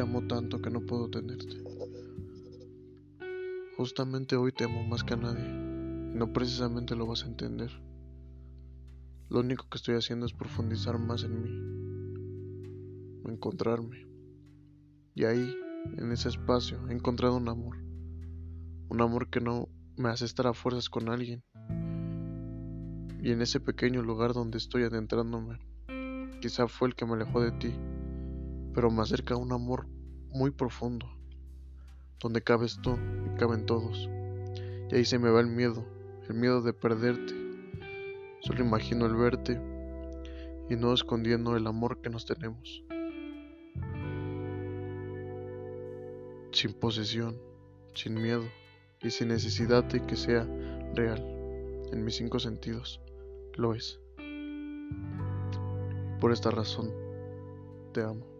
amo tanto que no puedo tenerte. Justamente hoy te amo más que a nadie, no precisamente lo vas a entender. Lo único que estoy haciendo es profundizar más en mí, encontrarme. Y ahí, en ese espacio, he encontrado un amor. Un amor que no me hace estar a fuerzas con alguien. Y en ese pequeño lugar donde estoy adentrándome, quizá fue el que me alejó de ti, pero me acerca a un amor muy profundo, donde cabes tú y caben todos. Y ahí se me va el miedo, el miedo de perderte. Solo imagino el verte y no escondiendo el amor que nos tenemos. Sin posesión, sin miedo y sin necesidad de que sea real en mis cinco sentidos. Lo es. Por esta razón, te amo.